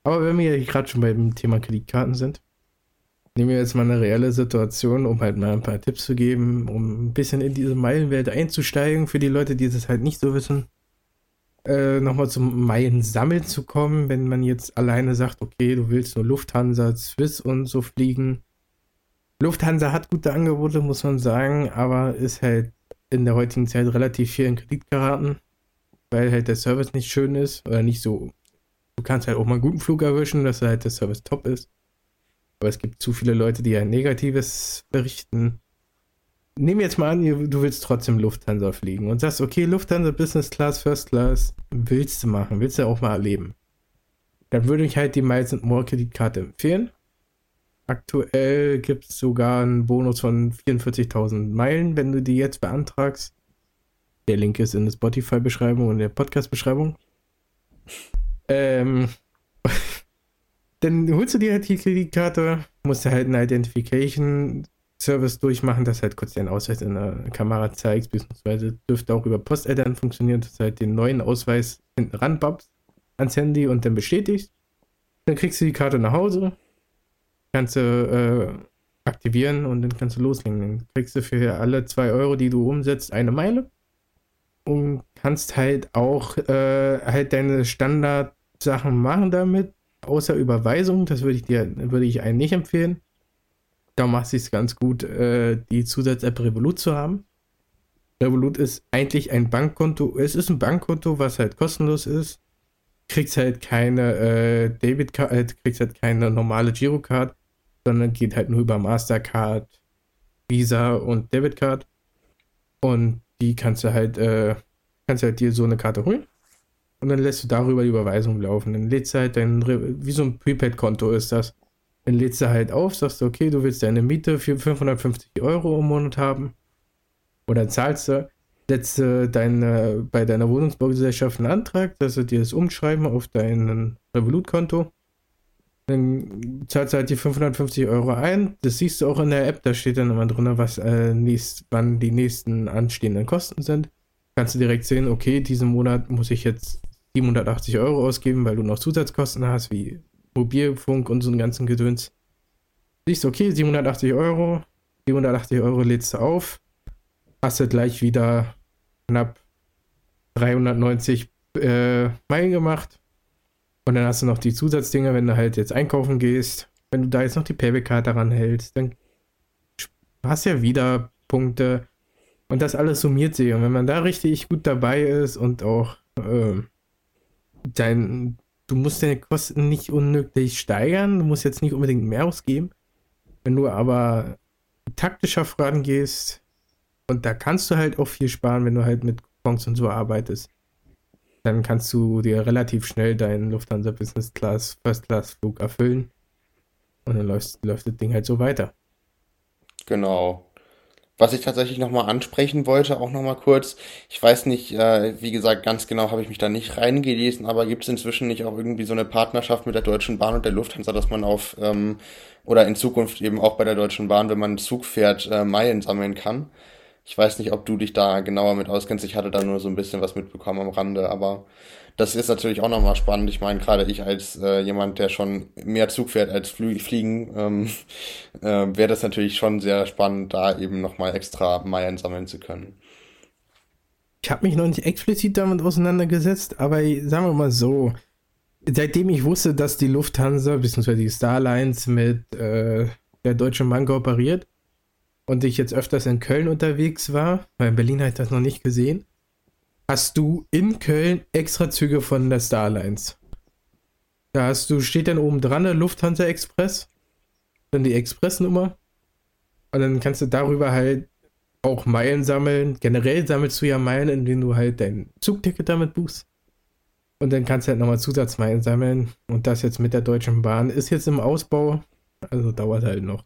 C: Aber wenn wir gerade schon beim Thema Kreditkarten sind, nehmen wir jetzt mal eine reelle Situation, um halt mal ein paar Tipps zu geben, um ein bisschen in diese Meilenwelt einzusteigen für die Leute, die das halt nicht so wissen. Äh, nochmal zum Meilen sammeln zu kommen, wenn man jetzt alleine sagt, okay, du willst nur Lufthansa, Swiss und so fliegen. Lufthansa hat gute Angebote, muss man sagen, aber ist halt in der heutigen Zeit relativ viel in Kredit geraten, weil halt der Service nicht schön ist oder nicht so Du kannst halt auch mal einen guten Flug erwischen, dass halt der Service top ist. Aber es gibt zu viele Leute, die ein Negatives berichten. Nehmen jetzt mal an, du willst trotzdem Lufthansa fliegen und sagst, okay, Lufthansa Business Class, First Class, willst du machen, willst du auch mal erleben. Dann würde ich halt die Miles More Kreditkarte empfehlen. Aktuell gibt es sogar einen Bonus von 44.000 Meilen, wenn du die jetzt beantragst. Der Link ist in der Spotify-Beschreibung und der Podcast-Beschreibung. Ähm, [laughs] dann holst du dir halt die Kreditkarte, musst du halt einen Identification Service durchmachen, dass halt kurz deinen Ausweis in der Kamera zeigst, beziehungsweise dürfte auch über Posteltern funktionieren, dass du halt den neuen Ausweis hinten ranbappst ans Handy und dann bestätigst. Dann kriegst du die Karte nach Hause, kannst du äh, aktivieren und dann kannst du loslegen. Dann kriegst du für alle zwei Euro, die du umsetzt, eine Meile und kannst halt auch äh, halt deine Standardsachen machen damit, außer Überweisung. Das würde ich dir, würde ich einen nicht empfehlen. Da macht es sich ganz gut, äh, die Zusatz-App Revolut zu haben. Revolut ist eigentlich ein Bankkonto. Es ist ein Bankkonto, was halt kostenlos ist. Kriegst halt keine äh, Debitcard, äh, kriegst halt keine normale Girocard, sondern geht halt nur über Mastercard, Visa und Debitcard. Und die kannst du halt, äh, kannst halt dir so eine Karte holen und dann lässt du darüber die Überweisung laufen. Dann lädst du halt dein, wie so ein Prepaid-Konto ist das. Dann lädst du halt auf, sagst du, okay, du willst deine Miete für 550 Euro im Monat haben. Oder zahlst du, setzt du deine, bei deiner Wohnungsbaugesellschaft einen Antrag, dass sie dir das umschreiben auf dein Revolut-Konto. Dann zahlst du halt die 550 Euro ein. Das siehst du auch in der App, da steht dann immer drin, was äh, nächst, wann die nächsten anstehenden Kosten sind. Kannst du direkt sehen, okay, diesen Monat muss ich jetzt 780 Euro ausgeben, weil du noch Zusatzkosten hast, wie Mobilfunk und so einen ganzen Gedöns. Siehst du, okay, 780 Euro, 780 Euro lädst du auf, hast du gleich wieder knapp 390 äh, Meilen gemacht und dann hast du noch die Zusatzdinger, wenn du halt jetzt einkaufen gehst. Wenn du da jetzt noch die Payback-Karte ranhältst, dann hast du ja wieder Punkte. Und das alles summiert sich. Und wenn man da richtig gut dabei ist und auch äh, dein, du musst deine Kosten nicht unnötig steigern, du musst jetzt nicht unbedingt mehr ausgeben. Wenn du aber taktischer vorangehst, und da kannst du halt auch viel sparen, wenn du halt mit Coupons und so arbeitest dann kannst du dir relativ schnell deinen Lufthansa Business Class, First Class Flug erfüllen. Und dann läuft, läuft das Ding halt so weiter.
B: Genau. Was ich tatsächlich nochmal ansprechen wollte, auch nochmal kurz, ich weiß nicht, äh, wie gesagt, ganz genau habe ich mich da nicht reingelesen, aber gibt es inzwischen nicht auch irgendwie so eine Partnerschaft mit der Deutschen Bahn und der Lufthansa, dass man auf, ähm, oder in Zukunft eben auch bei der Deutschen Bahn, wenn man Zug fährt, äh, Meilen sammeln kann? Ich weiß nicht, ob du dich da genauer mit auskennst. Ich hatte da nur so ein bisschen was mitbekommen am Rande, aber das ist natürlich auch nochmal spannend. Ich meine, gerade ich als äh, jemand, der schon mehr Zug fährt als Flü Fliegen, ähm, äh, wäre das natürlich schon sehr spannend, da eben nochmal extra Meilen sammeln zu können.
C: Ich habe mich noch nicht explizit damit auseinandergesetzt, aber sagen wir mal so, seitdem ich wusste, dass die Lufthansa bzw. die Starlines mit äh, der Deutschen Bahn kooperiert, und ich jetzt öfters in Köln unterwegs war, weil in Berlin habe ich das noch nicht gesehen, hast du in Köln extra Züge von der Starlines. Da hast du, steht dann oben dran der Lufthansa Express, dann die Expressnummer und dann kannst du darüber halt auch Meilen sammeln. Generell sammelst du ja Meilen, indem du halt dein Zugticket damit buchst. Und dann kannst du halt nochmal Zusatzmeilen sammeln. Und das jetzt mit der Deutschen Bahn ist jetzt im Ausbau. Also dauert halt noch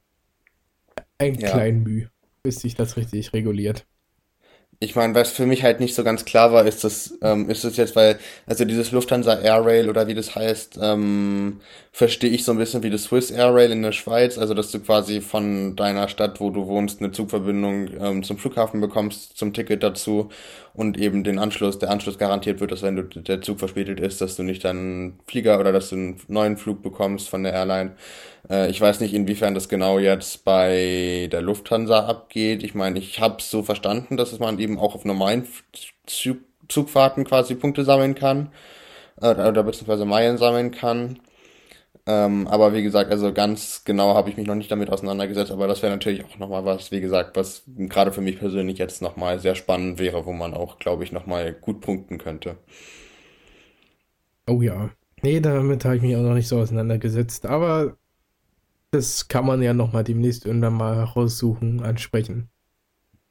C: ein ja. klein Mühe, bis sich das richtig reguliert
B: ich meine, was für mich halt nicht so ganz klar war, ist das, ähm, ist das jetzt, weil, also dieses Lufthansa Air Rail oder wie das heißt, ähm, verstehe ich so ein bisschen wie das Swiss Air Rail in der Schweiz, also dass du quasi von deiner Stadt, wo du wohnst, eine Zugverbindung ähm, zum Flughafen bekommst, zum Ticket dazu und eben den Anschluss, der Anschluss garantiert wird, dass wenn du, der Zug verspätet ist, dass du nicht dann Flieger oder dass du einen neuen Flug bekommst von der Airline. Äh, ich weiß nicht, inwiefern das genau jetzt bei der Lufthansa abgeht. Ich meine, ich habe so verstanden, dass man eben auch auf normalen Zug Zugfahrten quasi Punkte sammeln kann äh, oder beziehungsweise Meilen sammeln kann. Ähm, aber wie gesagt, also ganz genau habe ich mich noch nicht damit auseinandergesetzt, aber das wäre natürlich auch nochmal was, wie gesagt, was gerade für mich persönlich jetzt nochmal sehr spannend wäre, wo man auch, glaube ich, nochmal gut punkten könnte.
C: Oh ja. Nee, damit habe ich mich auch noch nicht so auseinandergesetzt, aber das kann man ja nochmal demnächst irgendwann mal raussuchen, ansprechen.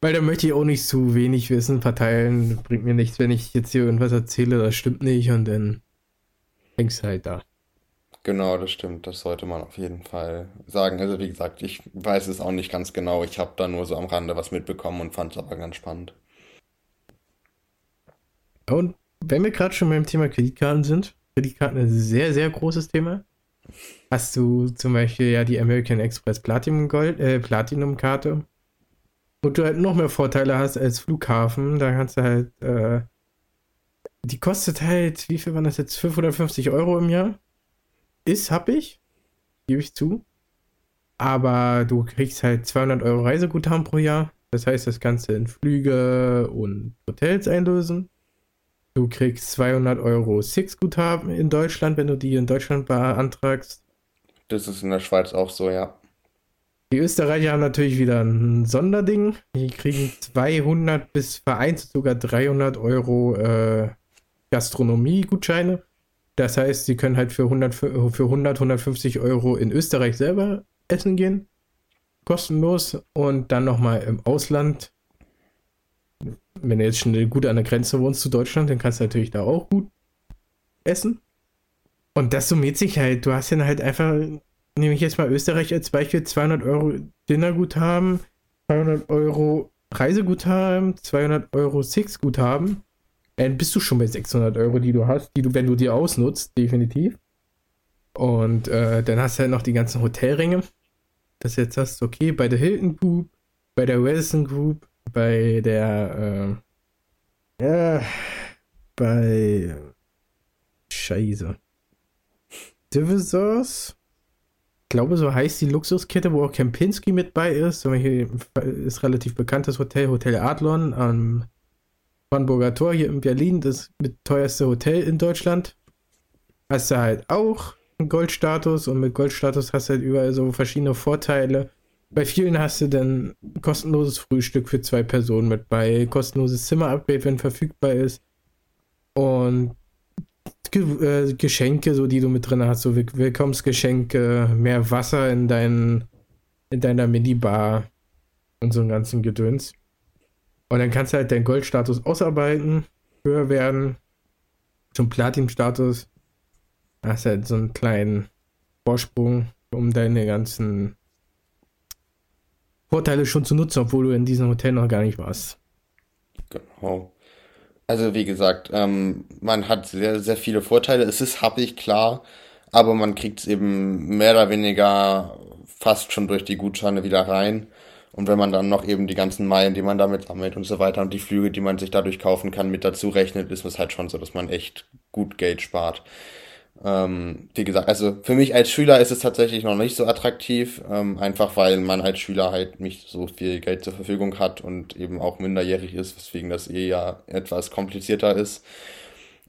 C: Weil da möchte ich auch nicht zu wenig Wissen verteilen. Bringt mir nichts, wenn ich jetzt hier irgendwas erzähle, das stimmt nicht und dann hängst du halt da.
B: Genau, das stimmt. Das sollte man auf jeden Fall sagen. Also wie gesagt, ich weiß es auch nicht ganz genau. Ich habe da nur so am Rande was mitbekommen und fand es aber ganz spannend.
C: Und wenn wir gerade schon beim Thema Kreditkarten sind, Kreditkarten ist ein sehr, sehr großes Thema hast du zum Beispiel ja die American Express Platinum Gold, äh, Platinum Karte. Wo du halt noch mehr Vorteile hast als Flughafen. Da kannst du halt, äh, die kostet halt, wie viel waren das jetzt? 550 Euro im Jahr? Ist, hab ich. Gebe ich zu. Aber du kriegst halt 200 Euro Reiseguthaben pro Jahr. Das heißt, das du in Flüge und Hotels einlösen. Du kriegst 200 Euro Six-Guthaben in Deutschland, wenn du die in Deutschland beantragst.
B: Das ist in der Schweiz auch so, ja.
C: Die Österreicher haben natürlich wieder ein Sonderding. Die kriegen 200 bis vereinzelt sogar 300 Euro äh, Gastronomie-Gutscheine. Das heißt, sie können halt für 100, für 100, 150 Euro in Österreich selber essen gehen. Kostenlos. Und dann nochmal im Ausland wenn du jetzt schon gut an der Grenze wohnst zu Deutschland, dann kannst du natürlich da auch gut essen. Und das summiert sich halt. Du hast dann halt einfach, nehme ich jetzt mal Österreich als Beispiel, 200 Euro Dinnerguthaben, 200 Euro Reiseguthaben, 200 Euro Six-Guthaben. Dann bist du schon bei 600 Euro, die du hast, die du, wenn du die ausnutzt, definitiv. Und äh, dann hast du halt noch die ganzen Hotelringe. Das jetzt hast, okay, bei der Hilton Group, bei der Wilson Group, bei der, äh, ja, bei, Scheiße. Divisors? Ich glaube, so heißt die Luxuskette, wo auch Kempinski mit bei ist. Hier ist relativ bekanntes Hotel, Hotel Adlon am Brandenburger Tor hier in Berlin, das mit teuerste Hotel in Deutschland. Hast du halt auch einen Goldstatus und mit Goldstatus hast du halt überall so verschiedene Vorteile. Bei vielen hast du dann kostenloses Frühstück für zwei Personen mit bei, kostenloses Zimmerupgrade, wenn verfügbar ist. Und Ge äh, Geschenke, so die du mit drin hast, so Will Willkommensgeschenke, mehr Wasser in, dein, in deiner Minibar und so einen ganzen Gedöns. Und dann kannst du halt deinen Goldstatus ausarbeiten, höher werden, zum Platin-Status. Hast halt so einen kleinen Vorsprung, um deine ganzen Vorteile schon zu nutzen, obwohl du in diesem Hotel noch gar nicht warst.
B: Genau. Also wie gesagt, ähm, man hat sehr, sehr viele Vorteile. Es ist happig, klar, aber man kriegt es eben mehr oder weniger fast schon durch die Gutscheine wieder rein. Und wenn man dann noch eben die ganzen Meilen, die man damit sammelt und so weiter und die Flüge, die man sich dadurch kaufen kann, mit dazu rechnet, ist es halt schon so, dass man echt gut Geld spart. Ähm, wie gesagt, also für mich als Schüler ist es tatsächlich noch nicht so attraktiv, ähm, einfach weil man als Schüler halt nicht so viel Geld zur Verfügung hat und eben auch minderjährig ist, weswegen das eh ja etwas komplizierter ist.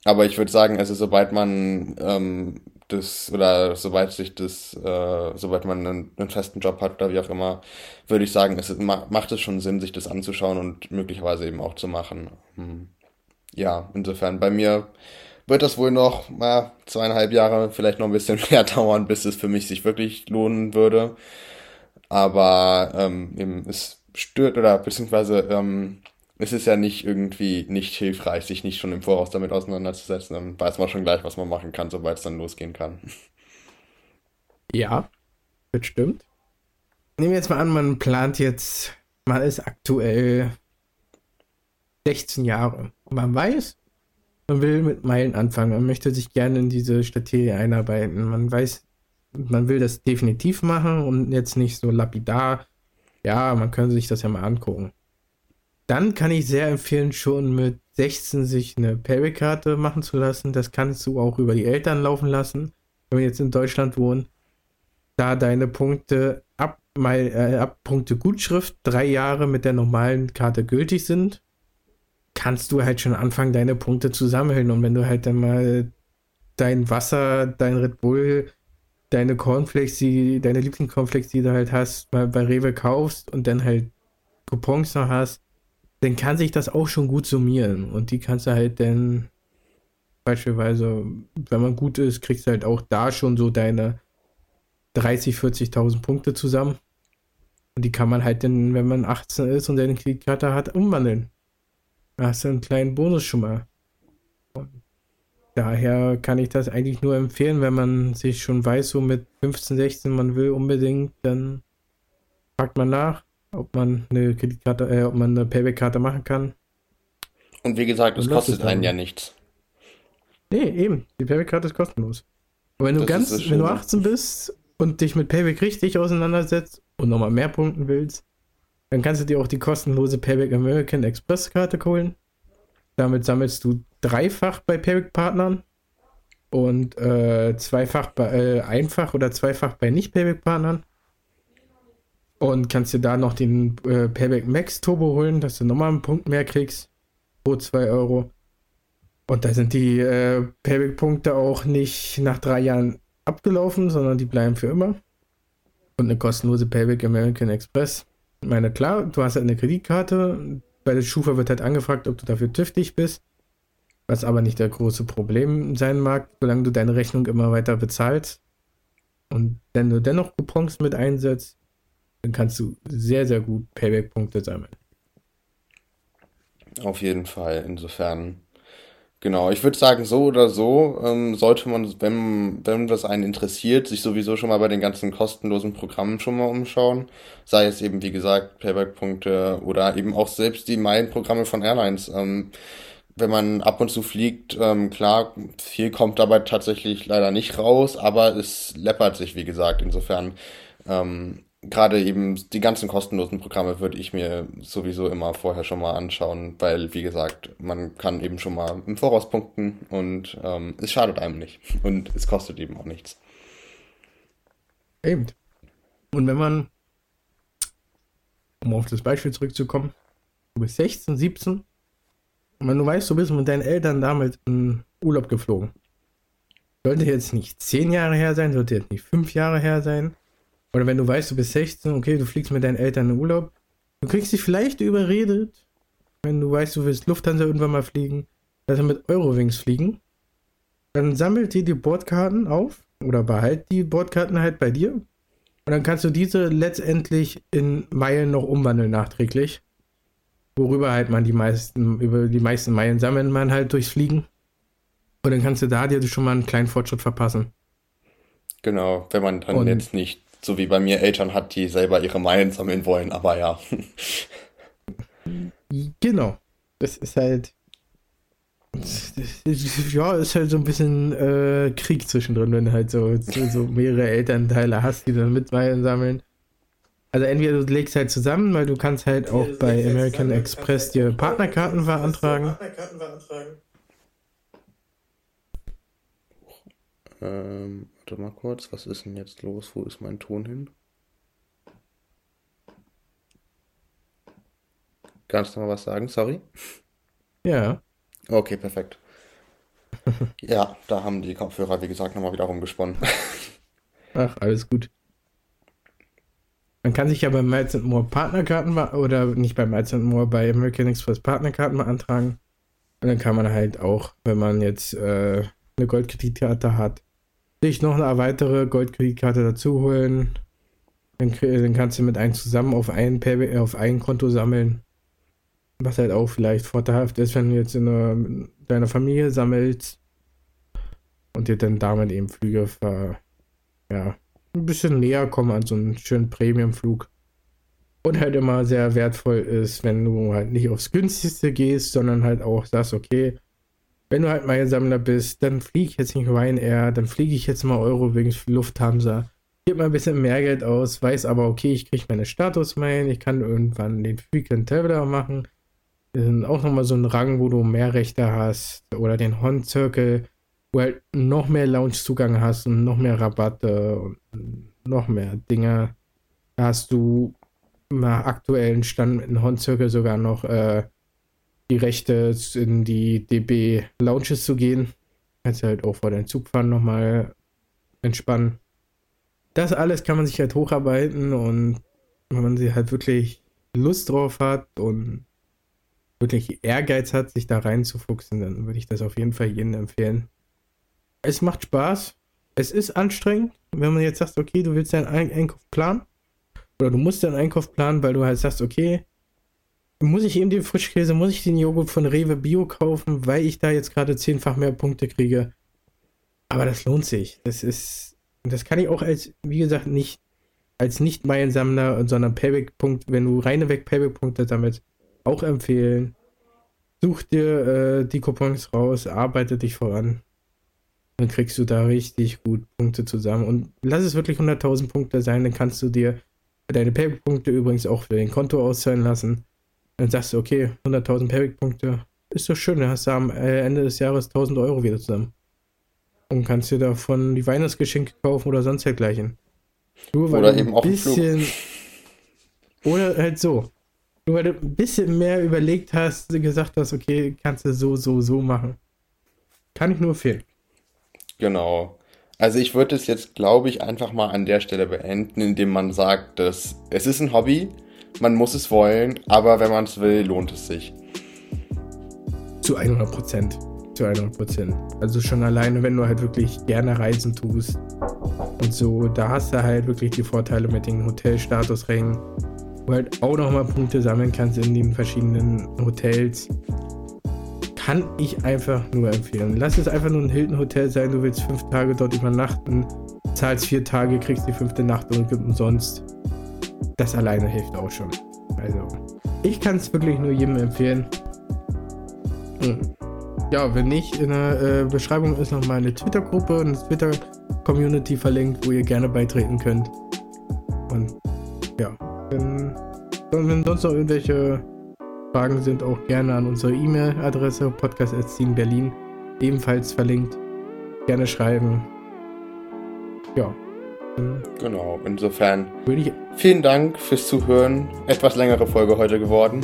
B: Aber ich würde sagen, also sobald man ähm, das oder sobald sich das, äh, sobald man einen, einen, festen Job hat oder wie auch immer, würde ich sagen, es macht es schon Sinn, sich das anzuschauen und möglicherweise eben auch zu machen. Hm. Ja, insofern bei mir wird das wohl noch na, zweieinhalb Jahre, vielleicht noch ein bisschen [laughs] mehr dauern, bis es für mich sich wirklich lohnen würde. Aber ähm, eben, es stört oder beziehungsweise ähm, es ist ja nicht irgendwie nicht hilfreich, sich nicht schon im Voraus damit auseinanderzusetzen. Dann weiß man schon gleich, was man machen kann, sobald es dann losgehen kann.
C: Ja, das stimmt. Nehmen wir jetzt mal an, man plant jetzt, man ist aktuell 16 Jahre. Man weiß, man will mit Meilen anfangen. Man möchte sich gerne in diese Strategie einarbeiten. Man weiß, man will das definitiv machen und jetzt nicht so lapidar. Ja, man könnte sich das ja mal angucken. Dann kann ich sehr empfehlen, schon mit 16 sich eine Payback-Karte machen zu lassen. Das kannst du auch über die Eltern laufen lassen, wenn wir jetzt in Deutschland wohnen. Da deine Punkte ab, äh, ab Punkte Gutschrift drei Jahre mit der normalen Karte gültig sind, kannst du halt schon anfangen, deine Punkte zu sammeln. Und wenn du halt dann mal dein Wasser, dein Red Bull, deine Cornflakes, die, deine Lieblingscornflakes, die du halt hast, mal bei Rewe kaufst und dann halt Coupons noch hast, dann kann sich das auch schon gut summieren. Und die kannst du halt dann beispielsweise, wenn man gut ist, kriegst du halt auch da schon so deine 30, 40.000 Punkte zusammen. Und die kann man halt dann, wenn man 18 ist und seine Kreditkarte hat, umwandeln. Hast du einen kleinen Bonus schon mal. Und daher kann ich das eigentlich nur empfehlen, wenn man sich schon weiß, so mit 15, 16, man will unbedingt, dann fragt man nach, ob man eine Kreditkarte, äh, ob man eine Payback-Karte machen kann.
B: Und wie gesagt, es kostet einen ja nichts.
C: Nee, eben. Die Payback-Karte ist kostenlos. Und wenn du das ganz, wenn du 18 bist und dich mit Payback richtig auseinandersetzt und nochmal mehr punkten willst, dann kannst du dir auch die kostenlose Payback American Express Karte holen. Damit sammelst du dreifach bei Payback-Partnern und äh, zweifach bei, äh, einfach oder zweifach bei Nicht-Payback-Partnern. Und kannst dir da noch den äh, Payback Max Turbo holen, dass du nochmal einen Punkt mehr kriegst. Pro 2 Euro. Und da sind die äh, Payback-Punkte auch nicht nach drei Jahren abgelaufen, sondern die bleiben für immer. Und eine kostenlose Payback American Express. Ich meine, klar, du hast halt eine Kreditkarte. Bei der Schufa wird halt angefragt, ob du dafür tüchtig bist. Was aber nicht der große Problem sein mag, solange du deine Rechnung immer weiter bezahlst. Und wenn du dennoch Coupons mit einsetzt, dann kannst du sehr, sehr gut Payback-Punkte sammeln.
B: Auf jeden Fall. Insofern, genau. Ich würde sagen, so oder so ähm, sollte man, wenn, wenn das einen interessiert, sich sowieso schon mal bei den ganzen kostenlosen Programmen schon mal umschauen. Sei es eben, wie gesagt, Payback-Punkte oder eben auch selbst die Meilenprogramme von Airlines. Ähm, wenn man ab und zu fliegt, ähm, klar, viel kommt dabei tatsächlich leider nicht raus, aber es läppert sich, wie gesagt. Insofern ähm, gerade eben die ganzen kostenlosen Programme würde ich mir sowieso immer vorher schon mal anschauen, weil, wie gesagt, man kann eben schon mal im Voraus punkten und ähm, es schadet einem nicht [laughs] und es kostet eben auch nichts.
C: Eben. Und wenn man, um auf das Beispiel zurückzukommen, du bist 16, 17 und wenn du weißt, du bist mit deinen Eltern damals in Urlaub geflogen, sollte jetzt nicht 10 Jahre her sein, sollte jetzt nicht 5 Jahre her sein, oder wenn du weißt, du bist 16, okay, du fliegst mit deinen Eltern in Urlaub. Du kriegst dich vielleicht überredet, wenn du weißt, du willst Lufthansa irgendwann mal fliegen, dass wir mit Eurowings fliegen. Dann sammelt dir die Bordkarten auf oder behalt die Bordkarten halt bei dir. Und dann kannst du diese letztendlich in Meilen noch umwandeln nachträglich. Worüber halt man die meisten, über die meisten Meilen sammelt man halt durchs Fliegen. Und dann kannst du da dir schon mal einen kleinen Fortschritt verpassen.
B: Genau, wenn man dann Und jetzt nicht so wie bei mir Eltern hat, die selber ihre Meilen sammeln wollen, aber ja.
C: Genau. Das ist halt. Ja, ist halt so ein bisschen äh, Krieg zwischendrin, wenn du halt so, so, so mehrere Elternteile hast, die dann mit Meilen sammeln. Also entweder du legst halt zusammen, weil du kannst halt auch bei American Express dir Partnerkarten beantragen.
B: Ähm, Warte mal kurz, was ist denn jetzt los? Wo ist mein Ton hin? Kannst du mal was sagen? Sorry.
C: Ja.
B: Okay, perfekt. [laughs] ja, da haben die Kopfhörer, wie gesagt, nochmal wieder rumgesponnen. [laughs]
C: Ach, alles gut. Man kann sich ja bei Miles Moore Partnerkarten oder nicht bei Miles Moore, bei American Express Partnerkarten beantragen. Und dann kann man halt auch, wenn man jetzt äh, eine Goldkreditkarte hat, sich noch eine weitere Goldkreditkarte dazu holen. Dann, dann, kannst du mit einem zusammen auf ein, auf ein Konto sammeln. was halt auch vielleicht vorteilhaft ist, wenn du jetzt in einer, deiner Familie sammelst und dir dann damit eben Flüge ver, ja, ein bisschen näher kommen an so einen schönen Premiumflug. Und halt immer sehr wertvoll ist, wenn du halt nicht aufs günstigste gehst, sondern halt auch sagst, okay, wenn du halt Meilensammler bist, dann fliege ich jetzt nicht Ryanair, dann fliege ich jetzt mal Eurowings für Lufthansa. Gib mal ein bisschen mehr Geld aus, weiß aber, okay, ich kriege meine Statusmeilen, ich kann irgendwann den Frequent Traveler machen. Das ist auch nochmal so ein Rang, wo du mehr Rechte hast. Oder den Horn Circle, wo halt noch mehr Lounge-Zugang hast und noch mehr Rabatte und noch mehr Dinge. Da hast du nach aktuellen Stand mit dem Horn Circle sogar noch äh, die Rechte in die DB Lounges zu gehen. Kannst halt auch vor deinem Zugfahren nochmal entspannen. Das alles kann man sich halt hocharbeiten und wenn man sie halt wirklich Lust drauf hat und wirklich Ehrgeiz hat, sich da reinzufuchsen, dann würde ich das auf jeden Fall jedem empfehlen. Es macht Spaß. Es ist anstrengend, wenn man jetzt sagt, okay, du willst deinen Einkauf planen. Oder du musst deinen Einkauf planen, weil du halt sagst, okay, muss ich eben den Frischkäse, muss ich den Joghurt von Rewe Bio kaufen, weil ich da jetzt gerade zehnfach mehr Punkte kriege. Aber das lohnt sich. Das ist, das kann ich auch als, wie gesagt, nicht als nicht Meilensammler, sondern Payback-Punkt, wenn du reine weg Payback-Punkte damit auch empfehlen. Such dir äh, die Coupons raus, arbeite dich voran. Dann kriegst du da richtig gut Punkte zusammen. Und lass es wirklich 100.000 Punkte sein, dann kannst du dir deine Payback-Punkte übrigens auch für dein Konto auszahlen lassen. Dann sagst du, okay, 100.000 Payback-Punkte, ist doch schön, dann hast du am äh, Ende des Jahres 1.000 Euro wieder zusammen. Und kannst dir davon die Weihnachtsgeschenke kaufen oder sonst dergleichen.
B: Nur weil oder eben auch bisschen,
C: Oder halt so. Nur weil du ein bisschen mehr überlegt hast, gesagt hast, okay, kannst du so, so, so machen. Kann ich nur empfehlen.
B: Genau. Also ich würde es jetzt, glaube ich, einfach mal an der Stelle beenden, indem man sagt, dass es ist ein Hobby, man muss es wollen, aber wenn man es will, lohnt es sich.
C: Zu 100 Prozent. Zu 100 Prozent. Also schon alleine, wenn du halt wirklich gerne reisen tust und so, da hast du halt wirklich die Vorteile mit den Hotelstatusrängen wo halt auch nochmal Punkte sammeln kannst in den verschiedenen Hotels. Kann ich einfach nur empfehlen. Lass es einfach nur ein Hilton Hotel sein, du willst fünf Tage dort übernachten, zahlst vier Tage, kriegst die fünfte Nacht und gibt umsonst. Das alleine hilft auch schon. Also, ich kann es wirklich nur jedem empfehlen. Hm. Ja, wenn nicht, in der äh, Beschreibung ist noch meine Twitter-Gruppe und Twitter-Community verlinkt, wo ihr gerne beitreten könnt. Und ja, wenn, wenn sonst noch irgendwelche Fragen sind, auch gerne an unsere E-Mail-Adresse podcast.berlin ebenfalls verlinkt. Gerne schreiben. Ja.
B: Genau, insofern vielen Dank fürs Zuhören. Etwas längere Folge heute geworden.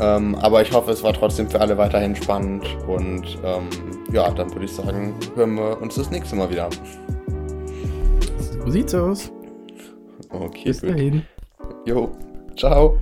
B: Ähm, aber ich hoffe, es war trotzdem für alle weiterhin spannend. Und ähm, ja, dann würde ich sagen, hören wir uns das nächste Mal wieder.
C: So sieht's aus.
B: Okay,
C: Bis gut. dahin.
B: Jo, ciao.